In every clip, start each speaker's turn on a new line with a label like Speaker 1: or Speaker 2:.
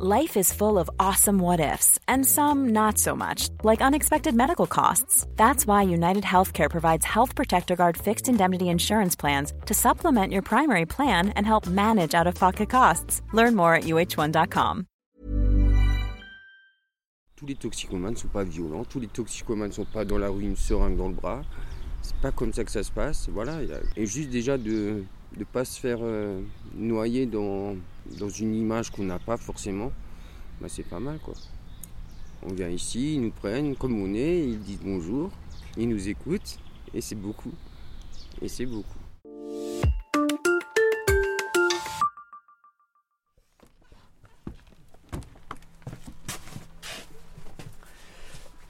Speaker 1: Life is full of awesome what ifs, and some not so much, like unexpected medical costs. That's why United Healthcare provides Health Protector Guard fixed indemnity insurance plans to supplement your primary plan and help manage out of pocket costs. Learn more at uh1.com.
Speaker 2: Tous les toxicomanes ne sont pas violents, tous les toxicomanes ne sont pas dans la rue une seringue dans le bras. C'est pas comme ça que ça se passe. Voilà. Et juste déjà de ne pas se faire euh, noyer dans, dans une image qu'on n'a pas forcément, bah c'est pas mal quoi. On vient ici, ils nous prennent comme on est, ils disent bonjour, ils nous écoutent et c'est beaucoup. Et c'est beaucoup.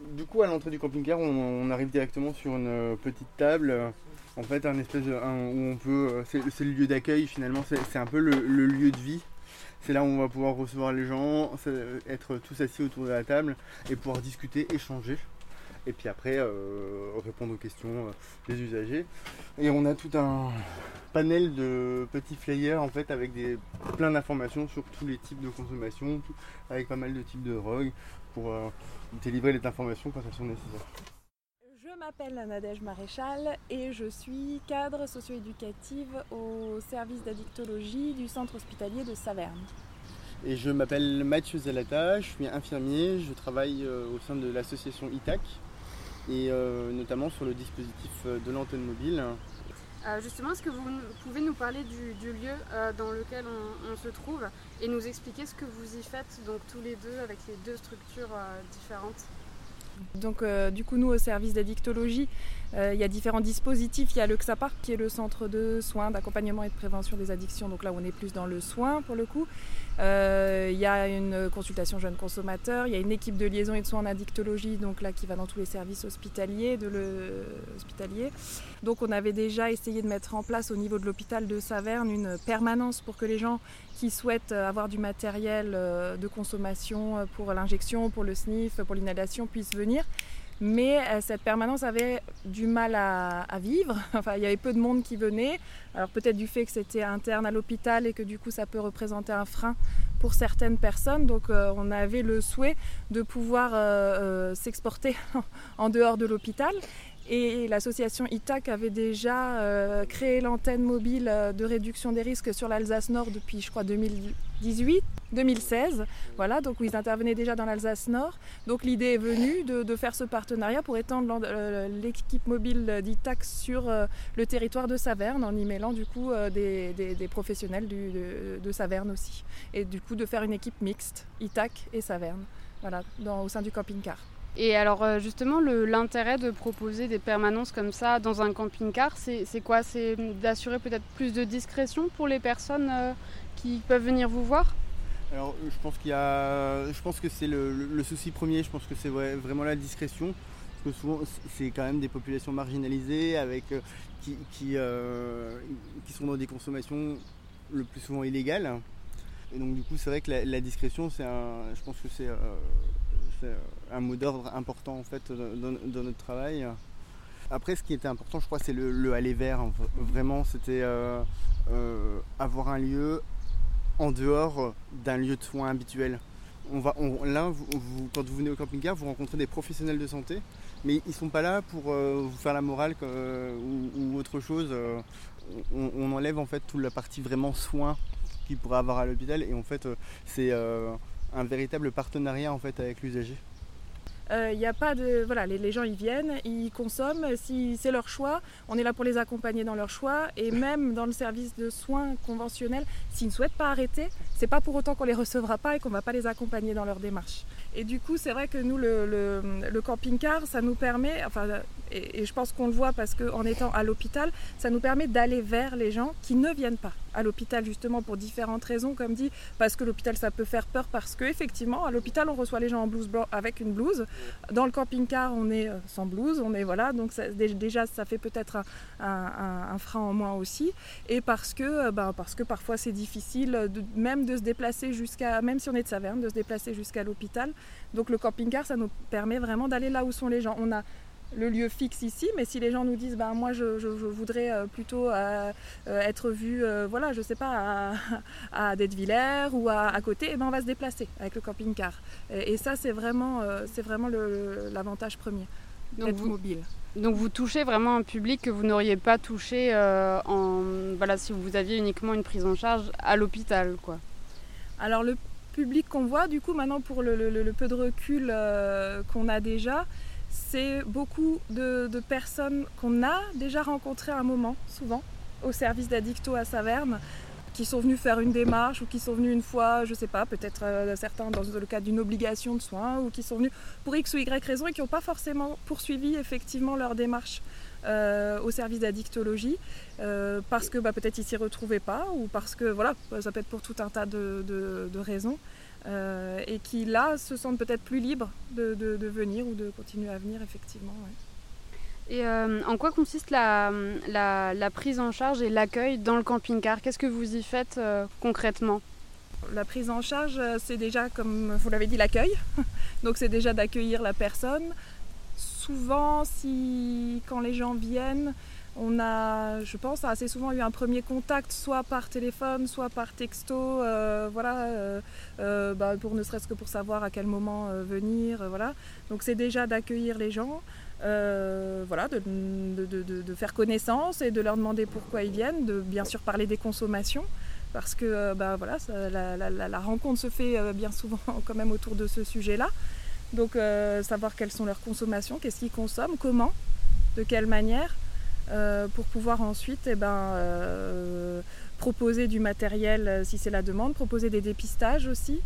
Speaker 3: Du coup, à l'entrée du camping-car, on, arrive directement sur une euh, petite table. En fait, un espèce de, où on peut. euh, C'est le lieu d'accueil finalement, c'est un peu le lieu de vie. C'est là où on va pouvoir recevoir les gens, c'est- être tous assis autour de la table et pouvoir discuter, échanger. Et puis après, euh, répondre aux questions euh, des usagers. Et on a tout un panel de petits flyers en fait avec des, plein d'informations sur tous les types de consommation, avec pas mal de types de drogues pour euh, délivrer les informations quand elles sont nécessaires.
Speaker 4: Je m'appelle Nadège Maréchal et je suis cadre socio-éducative au service d'addictologie du centre hospitalier de Saverne.
Speaker 3: Et je m'appelle Mathieu Zalata, je suis infirmier, je travaille euh, au sein de l'association ITAC et euh, notamment sur le dispositif euh, de l'antenne mobile.
Speaker 5: Euh, justement, est-ce que vous pouvez nous parler du, du lieu euh, dans lequel on, on se trouve et nous expliquer ce que vous y faites, donc tous les deux, avec les deux structures euh, différentes?
Speaker 4: Donc euh, du coup nous au service d'addictologie, euh, il y a différents dispositifs. Il y a le XAPAR qui est le centre de soins, d'accompagnement et de prévention des addictions. Donc là on est plus dans le soin pour le coup. Euh, il y a une consultation jeunes consommateurs, il y a une équipe de liaison et de soins en addictologie, donc là qui va dans tous les services hospitaliers. Donc on avait déjà essayé de mettre en place au niveau de l'hôpital de Saverne une permanence pour que les gens qui souhaitent euh, avoir du matériel de consommation pour l'injection, pour le sniff, pour l'inhalation puissent venir. Mais euh, cette permanence avait du mal à, à vivre. Enfin, il y avait peu de monde qui venait. Alors peut-être du fait que c'était interne à l'hôpital et que du coup ça peut représenter un frein pour certaines personnes. Donc euh, on avait le souhait de pouvoir euh, euh, s'exporter en dehors de l'hôpital. Et l'association ITAC avait déjà euh, créé l'antenne mobile euh, de réduction des risques sur l'Alsace Nord depuis, je crois, 2018, 2016. Voilà, donc ils intervenaient déjà dans l'Alsace Nord. Donc l'idée est venue de, faire ce partenariat pour étendre euh, l'équipe mobile d'ITAC sur le territoire de Saverne en y mêlant du coup des, professionnels de, Saverne aussi. Et du coup de faire une équipe mixte, ITAC et Saverne, voilà, au sein du camping-car.
Speaker 5: Et alors euh, justement, l'intérêt de proposer des permanences comme ça dans un camping-car, c'est quoi? C'est d'assurer peut-être plus de discrétion pour les personnes euh, qui peuvent venir vous voir?
Speaker 3: Alors je pense qu'il y a, je pense que c'est le, souci premier. Je pense que c'est vrai- vraiment la discrétion, parce que souvent c'est quand même des populations marginalisées avec euh, qui qui, euh, sont dans des consommations le plus souvent illégales. Et donc du coup c'est vrai que la, discrétion c'est un, je pense que c'est euh, c'est un mot d'ordre important en fait dans, notre travail. Après, ce qui était important, je crois, c'est le, le aller vers. hein. Vraiment, c'était euh, euh, avoir un lieu en dehors d'un lieu de soins habituel. On va, là, vous- quand vous venez au camping-car, vous rencontrez des professionnels de santé, mais ils ne sont pas là pour euh, vous faire la morale euh, ou, autre chose. Euh, On, enlève en fait toute la partie vraiment soins qu'il pourrait avoir à l'hôpital, et en fait, euh, c'est euh, un véritable partenariat en fait avec l'usager.
Speaker 4: Il n'y a pas de. Voilà, les, les gens ils viennent, ils consomment, si c'est leur choix, on est là pour les accompagner dans leur choix. Et même dans le service de soins conventionnel, s'ils ne souhaitent pas arrêter, c'est pas pour autant qu'on les recevra pas et qu'on va pas les accompagner dans leur démarche. Et du coup, c'est vrai que nous, le, le- le camping-car, ça nous permet, enfin, et, je pense qu'on le voit parce qu'en étant à l'hôpital, ça nous permet d'aller vers les gens qui ne viennent pas à l'hôpital justement pour différentes raisons, comme dit, parce que l'hôpital ça peut faire peur, parce que effectivement à l'hôpital on reçoit les gens en blouse blanc avec une blouse, dans le camping-car on est euh, sans blouse, on est voilà, donc déjà ça fait peut-être un, frein en moins aussi, et parce que, euh, ben, parce que parfois c'est difficile même de se déplacer jusqu'à, même si on est de Saverne, de se déplacer jusqu'à l'hôpital. Donc le camping-car ça nous permet vraiment d'aller là où sont les gens. On a le lieu fixe ici, mais si les gens nous disent ben moi je, voudrais euh, plutôt euh, euh, être vu, voilà, je sais pas, à, à Dettevillers ou à, côté, et eh ben on va se déplacer avec le camping-car. Et, ça c'est vraiment, c'est vraiment l'avantage premier, d'être mobile.
Speaker 5: Donc vous touchez vraiment un public que vous n'auriez pas touché en, voilà, si vous aviez uniquement une prise en charge à l'hôpital, quoi.
Speaker 4: Alors le public qu'on voit, du coup, maintenant pour le peu de recul qu'on a déjà, c'est beaucoup de, personnes qu'on a déjà rencontrées à un moment, souvent, au service d'Addicto à Saverne, qui sont venus faire une démarche ou qui sont venus une fois, je ne sais pas, peut-être euh, certains dans le cadre d'une obligation de soins ou qui sont venus pour X ou Y raison et qui n'ont pas forcément poursuivi effectivement leur démarche euh, au service d'addictologie euh, parce que bah, peut-être ils s'y retrouvaient pas ou parce que voilà, ça peut être pour tout un tas de raisons. Euh, et qui là se sentent peut-être plus libres de, venir ou de continuer à venir effectivement.
Speaker 5: Et euh, en quoi consiste la, prise en charge et l'accueil dans le camping-car? Qu'est-ce que vous y faites euh, concrètement?
Speaker 4: La prise en charge, c'est déjà, comme vous l'avez dit, l'accueil. Donc c'est déjà d'accueillir la personne. Souvent, si, quand les gens viennent, on a, je pense, assez souvent eu un premier contact, soit par téléphone, soit par texto, euh, voilà, euh, euh, bah, pour ne serait-ce que pour savoir à quel moment venir, voilà. Donc c'est déjà d'accueillir les gens, voilà, de, faire connaissance et de leur demander pourquoi ils viennent, de bien sûr parler des consommations, parce que bah, voilà, la, rencontre se fait bien souvent quand même autour de ce sujet-là. Donc savoir quelles sont leurs consommations, qu'est-ce qu'ils consomment, comment, de quelle manière. Euh, pour pouvoir ensuite eh ben, euh, proposer du matériel euh, si c'est la demande, proposer des dépistages aussi.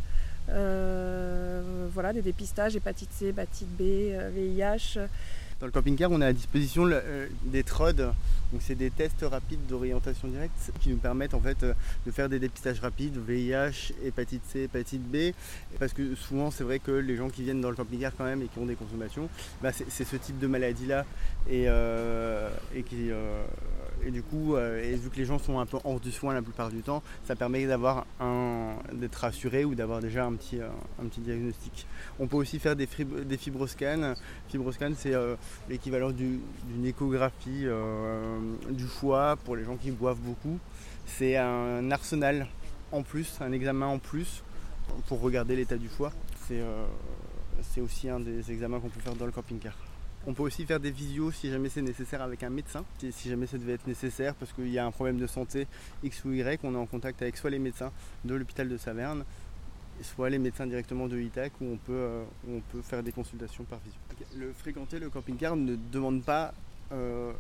Speaker 4: voilà, des dépistages hépatite C, hépatite B, VIH.
Speaker 3: Dans le camping-car, on a à disposition des TROD, donc c'est des tests rapides d'orientation directe qui nous permettent en fait de faire des dépistages rapides, VIH, hépatite C, hépatite B, parce que souvent c'est vrai que les gens qui viennent dans le camping-car quand même et qui ont des consommations, bah, c'est ce type de maladie-là et, euh, du coup, euh, vu que les gens sont un peu hors du soin la plupart du temps, ça permet d'être rassuré ou d'avoir déjà un petit, euh, un petit diagnostic. On peut aussi faire des, des fibroscans. Fibroscan, c'est l'équivalent d'une échographie du foie pour les gens qui boivent beaucoup. C'est un arsenal en plus, un examen en plus pour regarder l'état du foie. C'est, c'est aussi un des examens qu'on peut faire dans le camping-car. On peut aussi faire des visios si jamais c'est nécessaire avec un médecin, si jamais ça devait être nécessaire parce qu'il y a un problème de santé X ou Y, on est en contact avec soit les médecins de l'hôpital de Saverne, soit les médecins directement de ITAC où on peut, euh, faire des consultations par visio. Le fréquenter le camping-car ne demande pas euh,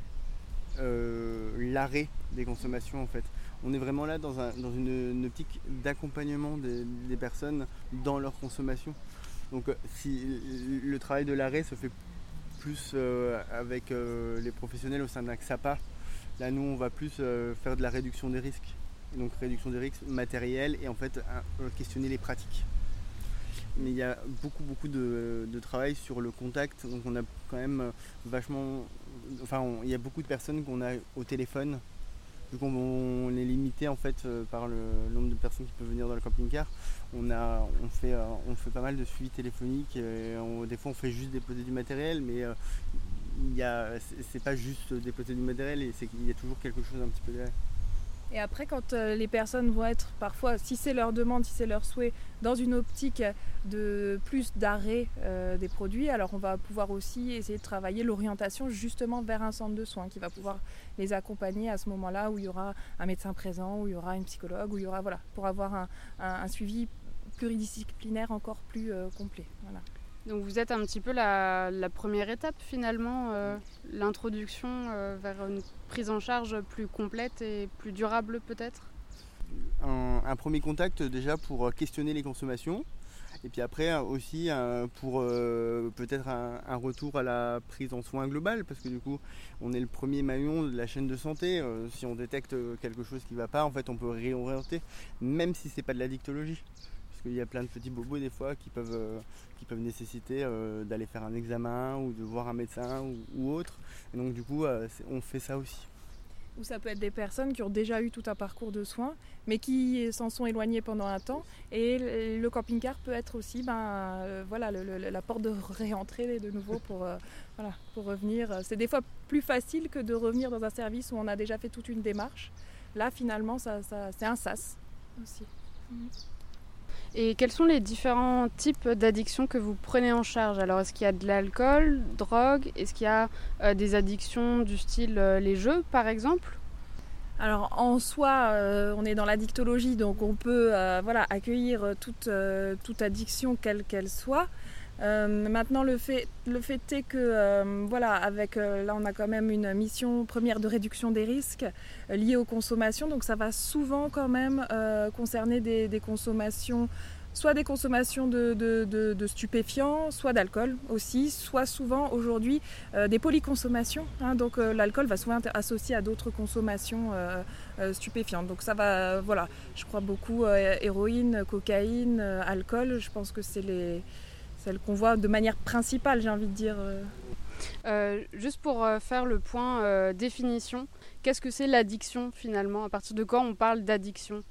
Speaker 3: euh, l'arrêt des consommations en fait. On est vraiment là dans, une, optique d'accompagnement des, personnes dans leur consommation. Donc si le travail de l'arrêt se fait plus euh, avec euh, les professionnels au sein d'un XAPA. Là, nous, on va plus euh, faire de la réduction des risques. Donc, réduction des risques matériels et en fait, questionner les pratiques. Mais il y a beaucoup, beaucoup de, travail sur le contact. Donc, on a quand même vachement. Enfin, il y a beaucoup de personnes qu'on a au téléphone vu qu'on est limité en fait par le nombre de personnes qui peuvent venir dans le camping-car, on, a, on, fait, euh, on fait pas mal de suivi téléphonique. des fois, on fait juste déposer du matériel, mais euh, c'est pas juste déposer du matériel, il y a toujours quelque chose un petit peu derrière.
Speaker 4: Et après, quand euh, les personnes vont être parfois, si c'est leur demande, si c'est leur souhait, dans une optique de plus d'arrêt euh, des produits, alors on va pouvoir aussi essayer de travailler l'orientation justement vers un centre de soins qui va pouvoir les accompagner à ce moment-là où il y aura un médecin présent, où il y aura une psychologue, où il y aura voilà, pour avoir un, suivi pluridisciplinaire encore plus euh, complet. Voilà.
Speaker 5: Donc vous êtes un petit peu la, première étape finalement, euh, l'introduction euh, vers une prise en charge plus complète et plus durable peut-être?
Speaker 3: Un, premier contact déjà pour questionner les consommations. Et puis après aussi pour euh, peut-être un, retour à la prise en soins globale parce que du coup on est le premier maillon de la chaîne de santé. si on détecte quelque chose qui ne va pas, en fait on peut réorienter même si c'est pas de la dictologie qu'il y a plein de petits bobos des fois qui peuvent, euh, qui peuvent nécessiter euh, d'aller faire un examen ou de voir un médecin ou, autre. Donc du coup, euh, on fait ça aussi.
Speaker 4: ou ça peut être des personnes qui ont déjà eu tout un parcours de soins, mais qui s'en sont éloignées pendant un temps. Et le camping-car peut être aussi ben, voilà, la porte de réentrée de nouveau pour, voilà, pour revenir. C'est des fois plus facile que de revenir dans un service où on a déjà fait toute une démarche. Là, finalement, ça, c'est un sas aussi.
Speaker 5: Et quels sont les différents types d'addictions que vous prenez en charge? Alors, est-ce qu'il y a de l'alcool, drogue? Est-ce qu'il y a euh, des addictions du style euh, les jeux, par exemple?
Speaker 4: Alors en soi, euh, on est dans l'addictologie, donc on peut accueillir toute addiction quelle qu'elle soit. Euh, maintenant, le fait, le fait est que, euh, voilà, avec euh, là, on a quand même une mission première de réduction des risques liés aux consommations. Donc, ça va souvent quand même concerner des, consommations, soit des consommations de, stupéfiants, soit d'alcool aussi, soit souvent aujourd'hui des polyconsommations. Hein. donc, l'alcool va souvent être associé à d'autres consommations stupéfiantes. Donc, ça va, voilà, je crois beaucoup héroïne, cocaïne, alcool. Je pense que c'est les celle qu'on voit de manière principale, j'ai envie de dire. Euh.
Speaker 5: Euh, juste pour euh, faire le point définition, qu'est-ce que c'est l'addiction finalement? À partir de quand on parle d'addiction?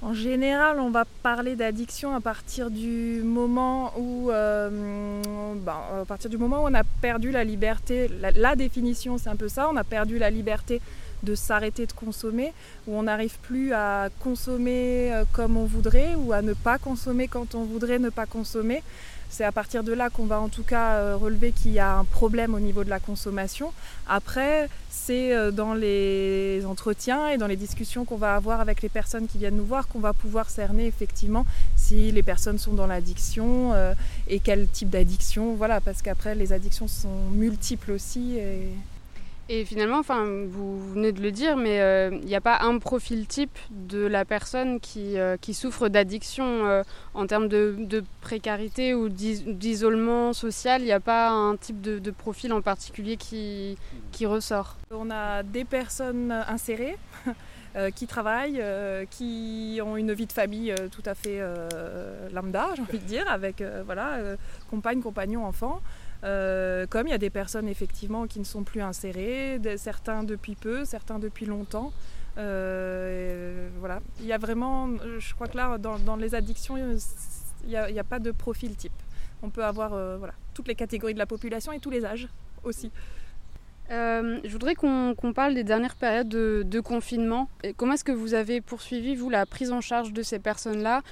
Speaker 4: En général, on va parler d'addiction à partir du moment où, ben, à partir du moment où on a perdu la liberté. la définition, c'est un peu ça. On a perdu la liberté de s'arrêter de consommer, où on n'arrive plus à consommer euh, comme on voudrait ou à ne pas consommer quand on voudrait ne pas consommer. C'est à partir de là qu'on va en tout cas euh, relever qu'il y a un problème au niveau de la consommation. Après, c'est euh, dans les entretiens et dans les discussions qu'on va avoir avec les personnes qui viennent nous voir qu'on va pouvoir cerner effectivement si les personnes sont dans l'addiction et quel type d'addiction. Voilà, parce qu'après, les addictions sont multiples aussi. Et
Speaker 5: finalement, enfin, vous venez de le dire, mais il euh, n'y a pas un profil type de la personne qui, euh, qui souffre d'addiction euh, en termes de, précarité ou d'isolement social? Il n'y a pas un type de, de, profil en particulier qui, qui ressort?
Speaker 4: On a des personnes insérées. qui travaillent, qui ont une vie de famille tout à fait lambda, j'ai envie de dire, avec voilà, compagne, compagnon, enfant. Euh, comme il y a des personnes effectivement qui ne sont plus insérées, certains depuis peu, certains depuis longtemps. Euh, voilà, il y a vraiment, je crois que là, dans, les addictions, il n'y a, pas de profil type. On peut avoir euh, voilà, toutes les catégories de la population et tous les âges aussi.
Speaker 5: je voudrais qu'on parle des dernières périodes de, confinement. comment est-ce que vous avez poursuivi, vous, la prise en charge de ces personnes-là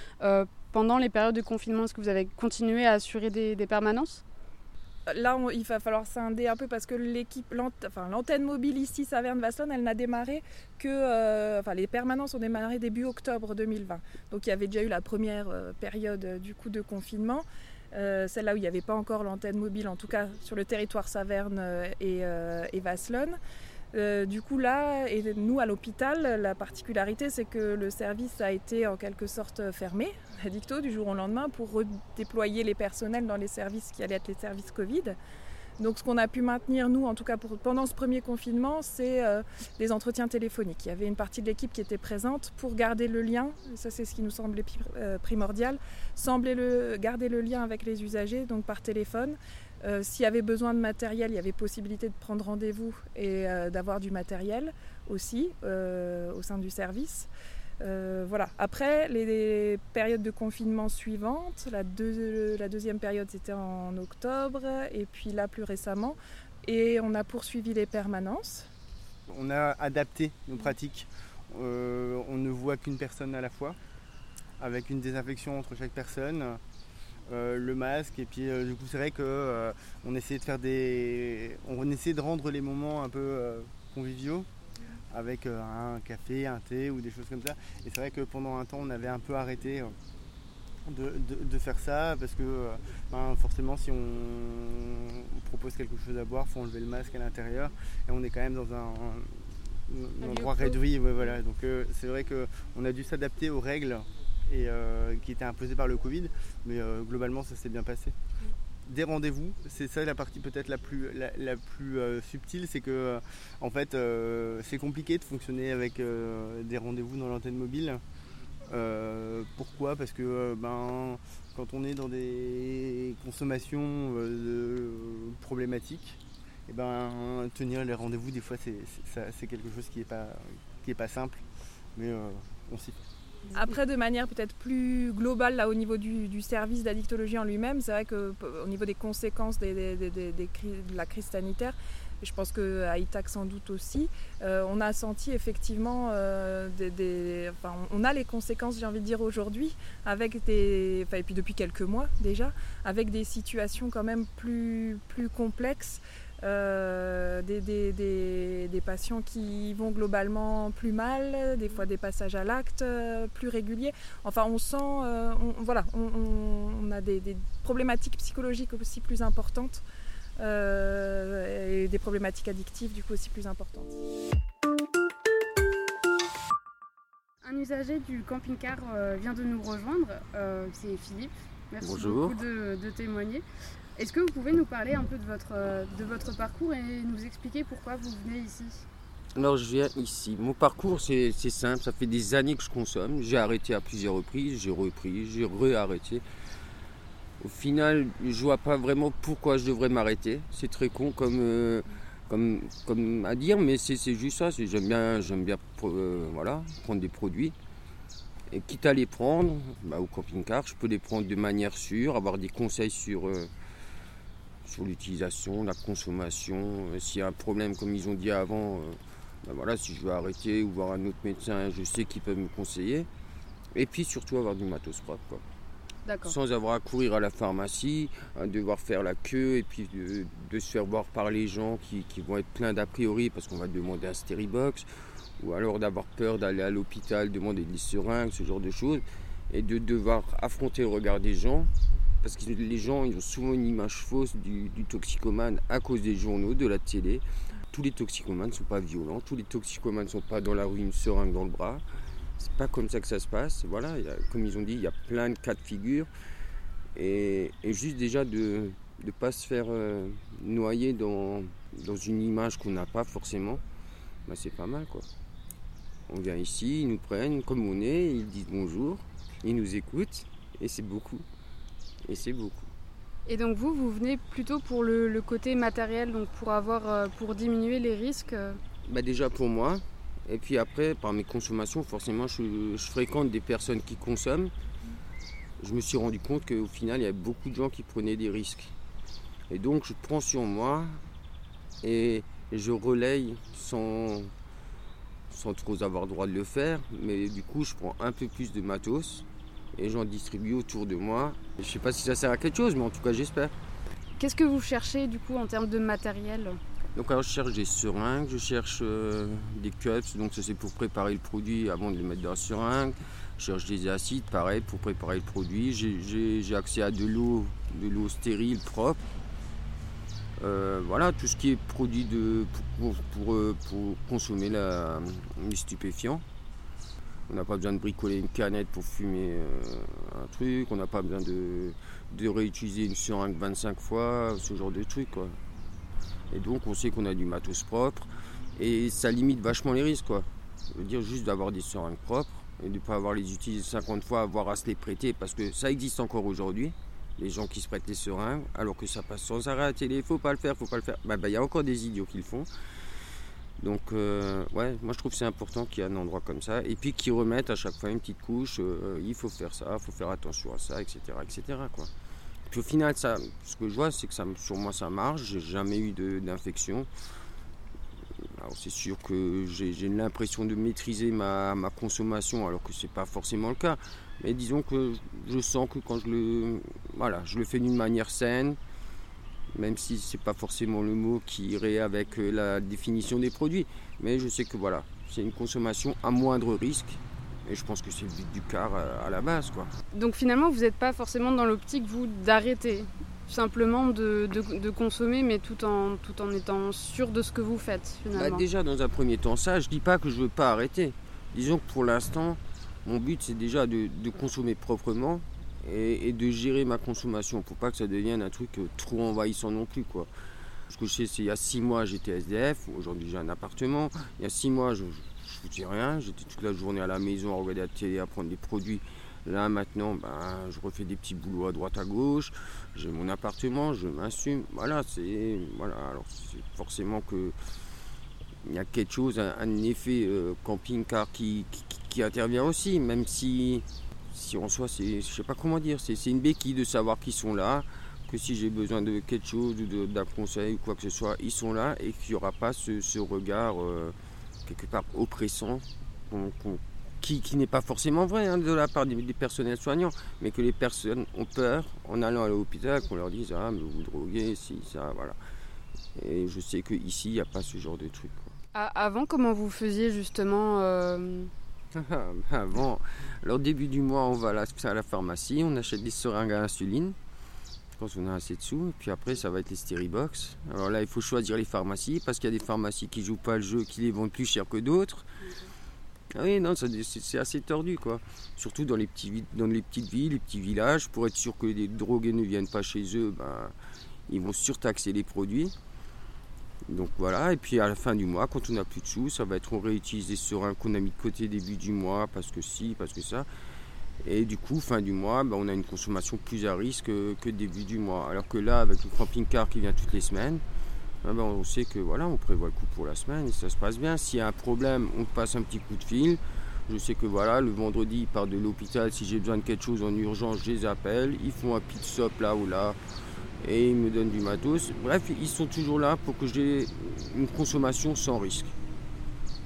Speaker 5: pendant les périodes de confinement? Est-ce que vous avez continué à assurer des permanences?
Speaker 4: Là, il va falloir scinder un peu parce que l'équipe, l'antenne mobile ici, Saverne-Vasselonne, elle n'a démarré que. Euh, enfin, les permanences ont démarré début octobre 2020. Donc, il y avait déjà eu la première euh, période euh, du coup de confinement. celle-là où il n'y avait pas encore l'antenne mobile, en tout cas sur le territoire Saverne et, et. Euh, du coup là, et nous à l'hôpital, la particularité c'est que le service a été en quelque sorte fermé, à dicto, du jour au lendemain, pour redéployer les personnels dans les services qui allaient être les services Covid. Donc ce qu'on a pu maintenir, nous, en tout cas pendant ce premier confinement, c'est euh, des entretiens téléphoniques. Il y avait une partie de l'équipe qui était présente pour garder le lien, ça c'est ce qui nous semblait euh, primordial, semblait garder le lien avec les usagers, donc par téléphone, euh, s'il y avait besoin de matériel, il y avait possibilité de prendre rendez-vous et euh, d'avoir du matériel aussi euh, au sein du service. voilà. Après, les, périodes de confinement suivantes, la, la deuxième période c'était en octobre et puis là plus récemment, et on a poursuivi les permanences.
Speaker 3: On a adapté nos pratiques. on ne voit qu'une personne à la fois, avec une désinfection entre chaque personne. Euh, le masque. Et puis euh, du coup c'est vrai que euh, on essaie de faire des on essaie de rendre les moments un peu conviviaux avec un café, un thé ou des choses comme ça. Et c'est vrai que pendant un temps on avait un peu arrêté de, faire ça parce que ben, forcément si on propose quelque chose à boire il faut enlever le masque à l'intérieur. Et on est quand même dans un, endroit réduit voilà. Donc c'est vrai qu'on a dû s'adapter aux règles et euh, qui était imposé par le Covid, mais euh, globalement ça s'est bien passé. Des rendez-vous, c'est ça la partie peut-être la plus, la, plus euh, subtile, c'est que en fait c'est compliqué de fonctionner avec des rendez-vous dans l'antenne mobile. pourquoi? Parce que ben, quand on est dans des consommations problématiques, et ben, tenir les rendez-vous, des fois, c'est quelque chose qui n'est pas, pas simple, mais on s'y fait.
Speaker 4: Après, de manière peut-être plus globale, là, au niveau du, service d'addictologie en lui-même, c'est vrai qu'au niveau des conséquences de la crise sanitaire, je pense qu'à ITAC sans doute aussi, euh, on a senti effectivement euh, des, enfin, on a les conséquences, j'ai envie de dire aujourd'hui, avec des, enfin, et puis depuis quelques mois déjà, avec des situations quand même plus, plus complexes. Euh, des, des, des, patients qui vont globalement plus mal, des fois des passages à l'acte plus réguliers. Enfin, on sent, on, voilà, on, a des, problématiques psychologiques aussi plus importantes euh, et des problématiques addictives du coup aussi plus importantes.
Speaker 5: Un usager du camping-car euh, vient de nous rejoindre, euh, c'est Philippe. Merci beaucoup de, témoigner. Est-ce que vous pouvez nous parler un peu de votre, de votre parcours et nous expliquer pourquoi vous venez ici?
Speaker 2: Alors je viens ici. Mon parcours c'est simple, ça fait des années que je consomme. J'ai arrêté à plusieurs reprises, j'ai repris, j'ai re-arrêté. Au final, je vois pas vraiment pourquoi je devrais m'arrêter. C'est très con comme, euh, comme, comme à dire, mais c'est juste ça. J'aime bien, bien euh, voilà, prendre des produits. Et quitte à les prendre bah, au camping-car, je peux les prendre de manière sûre, avoir des conseils sur, euh, sur l'utilisation, la consommation. S'il y a un problème, comme ils ont dit avant, bah, voilà, si je veux arrêter ou voir un autre médecin, je sais qu'ils peuvent me conseiller. Et puis surtout avoir du matos propre. Quoi sans avoir à courir à la pharmacie, à devoir faire la queue et puis de, se faire voir par les gens qui, vont être pleins d'a priori parce qu'on va demander un Steribox ou alors d'avoir peur d'aller à l'hôpital, demander des seringues, ce genre de choses, et de devoir affronter le regard des gens parce que les gens ils ont souvent une image fausse du, toxicomane à cause des journaux, de la télé. Tous les toxicomanes ne sont pas violents, tous les toxicomanes ne sont pas dans la rue une seringue dans le bras. C'est pas comme ça que ça se passe. Voilà, comme ils ont dit, il y a plein de cas de figure. Et, juste déjà de ne pas se faire euh, noyer dans, dans, une image qu'on n'a pas forcément, bah c'est pas mal quoi. On vient ici, ils nous prennent comme on est, ils disent bonjour, ils nous écoutent, et c'est beaucoup. Et c'est beaucoup.
Speaker 5: Et donc vous, vous venez plutôt pour le, côté matériel, donc pour avoir, euh, pour diminuer les risques euh
Speaker 2: bah Déjà pour moi, et puis après, par mes consommations, forcément, je, fréquente des personnes qui consomment. Je me suis rendu compte qu'au final, il y avait beaucoup de gens qui prenaient des risques. Et donc, je prends sur moi et, je relaye sans, sans trop avoir le droit de le faire. Mais du coup, je prends un peu plus de matos et j'en distribue autour de moi. Je ne sais pas si ça sert à quelque chose, mais en tout cas, j'espère.
Speaker 5: Qu'est-ce que vous cherchez du coup en termes de matériel?
Speaker 2: Donc alors je cherche des seringues, je cherche euh, des cups, donc ça c'est pour préparer le produit avant de le mettre dans la seringue. Je cherche des acides, pareil, pour préparer le produit. J'ai accès à de l'eau, de l'eau stérile, propre. Euh, voilà, tout ce qui est produit de, pour, pour, euh, consommer la, les stupéfiants. On n'a pas besoin de bricoler une canette pour fumer un truc, on n'a pas besoin de, de réutiliser une seringue 25 fois, ce genre de trucs. Quoi. Et donc on sait qu'on a du matos propre et ça limite vachement les risques quoi. Je veux dire juste d'avoir des seringues propres et de ne pas avoir les utiliser 50 fois, avoir à se les prêter parce que ça existe encore aujourd'hui. Les gens qui se prêtent les seringues alors que ça passe sans arrêt à la télé, faut pas le faire, faut pas le faire. Bah, bah il y a encore des idiots qui le font. Donc euh, ouais, moi je trouve c'est important qu'il y ait un endroit comme ça et puis qu'ils remettent à chaque fois une petite couche. Euh, il faut faire ça, il faut faire attention à ça, etc., etc. Quoi. Puis au final, ça, ce que je vois, c'est que ça, sur moi ça marche. J'ai jamais eu d'infection. c'est sûr que j'ai l'impression de maîtriser ma, consommation, alors que c'est pas forcément le cas. Mais disons que je sens que quand je le, voilà, je le fais d'une manière saine, même si c'est pas forcément le mot qui irait avec euh, la définition des produits. Mais je sais que voilà, c'est une consommation à moindre risque et je pense que c'est le but du car à la base. Quoi.
Speaker 5: Donc finalement, vous n'êtes pas forcément dans l'optique, vous, d'arrêter simplement de, de, consommer, mais tout en, tout en étant sûr de ce que vous faites finalement.
Speaker 2: Bah, déjà, dans un premier temps, ça, je dis pas que je veux pas arrêter. Disons que pour l'instant, mon but, c'est déjà de, de, consommer proprement et, de gérer ma consommation pour pas que ça devienne un truc euh, trop envahissant non plus. Quoi. Ce que je sais, c'est il y a six mois, j'étais SDF, aujourd'hui j'ai un appartement. Il y a six mois, je, je foutais rien. J'étais toute la journée à la maison à regarder la télé, à prendre des produits Là maintenant, ben, je refais des petits boulots à droite à gauche. J'ai mon appartement, je m'assume. Voilà, c'est voilà. Alors c'est forcément que il y a quelque chose, un, effet euh, camping-car qui, qui, intervient aussi, même si si en soi, c'est, je sais pas comment dire, c'est, une béquille de savoir qu'ils sont là, que si j'ai besoin de quelque chose ou d'un conseil ou quoi que ce soit, ils sont là et qu'il n'y aura pas ce, regard euh, quelque part oppressant qui, n'est pas forcément vrai hein, de la part des, personnels soignants, mais que les personnes ont peur en allant à l'hôpital qu'on leur dise Ah, mais vous droguez, si, ça, voilà. Et je sais qu'ici, il n'y a pas ce genre de truc.
Speaker 5: Avant, comment vous faisiez justement euh,
Speaker 2: Avant, alors début du mois, on va à la, pharmacie, on achète des seringues à insuline. Je pense qu'on a assez de sous. Et puis après, ça va être les Steribox. Alors là, il faut choisir les pharmacies parce qu'il y a des pharmacies qui jouent pas le jeu, qui les vendent plus cher que d'autres. Ah oui, non, c'est assez tordu, quoi. Surtout dans les, petits, dans les petites villes, les petits villages, pour être sûr que les drogués ne viennent pas chez eux, ben, ils vont surtaxer les produits. Donc voilà, et puis à la fin du mois, quand on n'a plus de sous, ça va être on réutilise des seringues qu'on a mis de côté début du mois, parce que si, parce que ça. Et du coup, fin du mois, ben, on a une consommation plus à risque que début du mois. Alors que là, avec le camping-car qui vient toutes les semaines, ah ben, on sait que voilà, on prévoit le coup pour la semaine et ça se passe bien. S'il y a un problème, on passe un petit coup de fil. Je sais que voilà, le vendredi, ils partent de l'hôpital. Si j'ai besoin de quelque chose en urgence, je les appelle. Ils font un pit stop là ou là et ils me donnent du matos. Bref, ils sont toujours là pour que j'ai une consommation sans risque.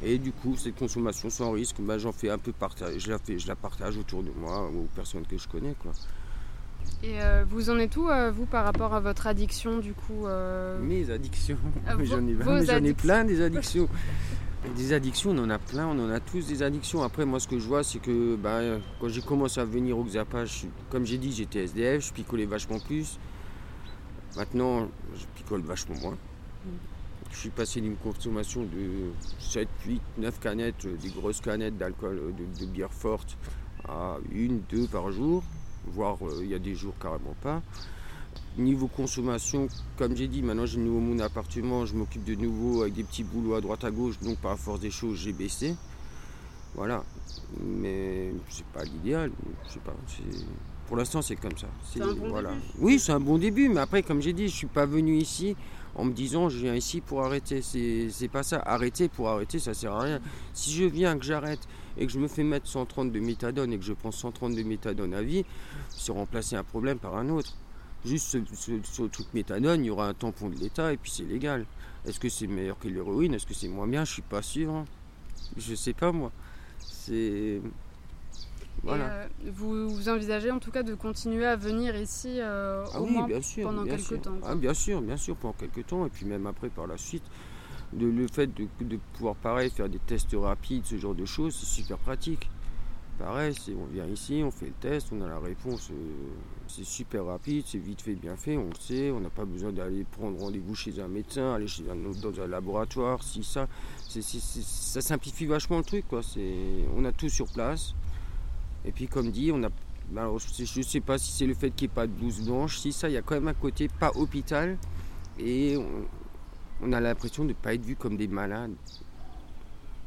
Speaker 2: Et du coup, cette consommation sans risque, ben, j'en fais un peu partage. Je la, fais, je la partage autour de moi aux personnes que je connais. Quoi.
Speaker 5: Et euh, vous en êtes où, euh, vous, par rapport à votre addiction, du coup
Speaker 2: euh? Mes addictions J'en ai, ai, plein des addictions. des addictions, on en a plein, on en a tous des addictions. Après, moi, ce que je vois, c'est que bah, quand j'ai commencé à venir au Xapa, comme j'ai dit, j'étais SDF, je picolais vachement plus. Maintenant, je picole vachement moins. Je suis passé d'une consommation de 7, 8, 9 canettes, des grosses canettes d'alcool, de bière forte, à une, deux par jour voire euh, il y a des jours carrément pas. Niveau consommation, comme j'ai dit, maintenant j'ai nouveau mon appartement, je m'occupe de nouveau avec des petits boulots à droite à gauche, donc par force des choses j'ai baissé. Voilà. Mais c'est pas l'idéal, je sais pas. Pour l'instant c'est comme ça.
Speaker 5: voilà.
Speaker 2: Oui, c'est un bon début, mais après comme j'ai dit, je suis pas venu ici en me disant je viens ici pour arrêter. C'est pas ça. Arrêter pour arrêter, ça sert à rien. Si je viens, que j'arrête et que je me fais mettre 130 de méthadone et que je prends 130 de méthadone à vie, c'est remplacer un problème par un autre. Juste sur le truc méthadone, il y aura un tampon de l'État et puis c'est légal. Est-ce que c'est meilleur que l'héroïne? Est-ce que c'est moins bien? Je suis pas sûr. Hein. Je sais pas moi. C'est
Speaker 5: euh, vous, envisagez en tout cas de continuer à venir ici euh,
Speaker 2: ah
Speaker 5: au
Speaker 2: oui,
Speaker 5: moins
Speaker 2: bien sûr,
Speaker 5: pendant quelques temps
Speaker 2: ah, Bien sûr, bien sûr, pendant quelques temps, et puis même après par la suite. De, le fait de, pouvoir pareil faire des tests rapides, ce genre de choses, c'est super pratique. Pareil, on vient ici, on fait le test, on a la réponse, euh, c'est super rapide, c'est vite fait, bien fait, on le sait, on n'a pas besoin d'aller prendre rendez-vous chez un médecin, aller chez un, dans un laboratoire, si ça, ça simplifie vachement le truc, quoi. On a tout sur place, et puis comme dit, on a, je ne sais pas si c'est le fait qu'il n'y ait pas de blouse blanche, si ça, il y a quand même un côté pas hôpital. Et on, a l'impression de ne pas être vu comme des malades.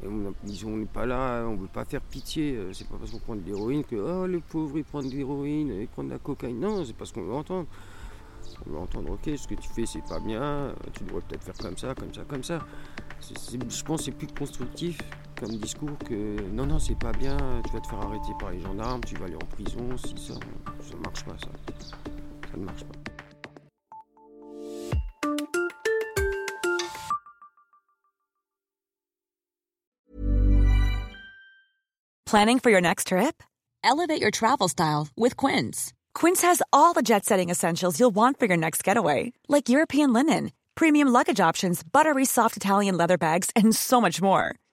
Speaker 2: on n'est pas là, on ne veut pas faire pitié. Euh, c'est pas parce qu'on prend de l'héroïne que oh, le pauvre il prend de l'héroïne, il prend de la cocaïne. Non, c'est parce qu'on veut entendre. On veut entendre, ok, ce que tu fais c'est pas bien, tu devrais peut-être faire comme ça, comme ça, comme ça. je pense que c'est plus constructif comme discours que non, non, c'est pas bien, tu vas te faire arrêter par les gendarmes, tu vas aller en prison, si ça, ça marche pas, ça. Ça ne marche pas.
Speaker 1: Planning for your next trip? Elevate your travel style with Quince. Quince has all the jet setting essentials you'll want for your next getaway, like European linen, premium luggage options, buttery soft Italian leather bags, and so much more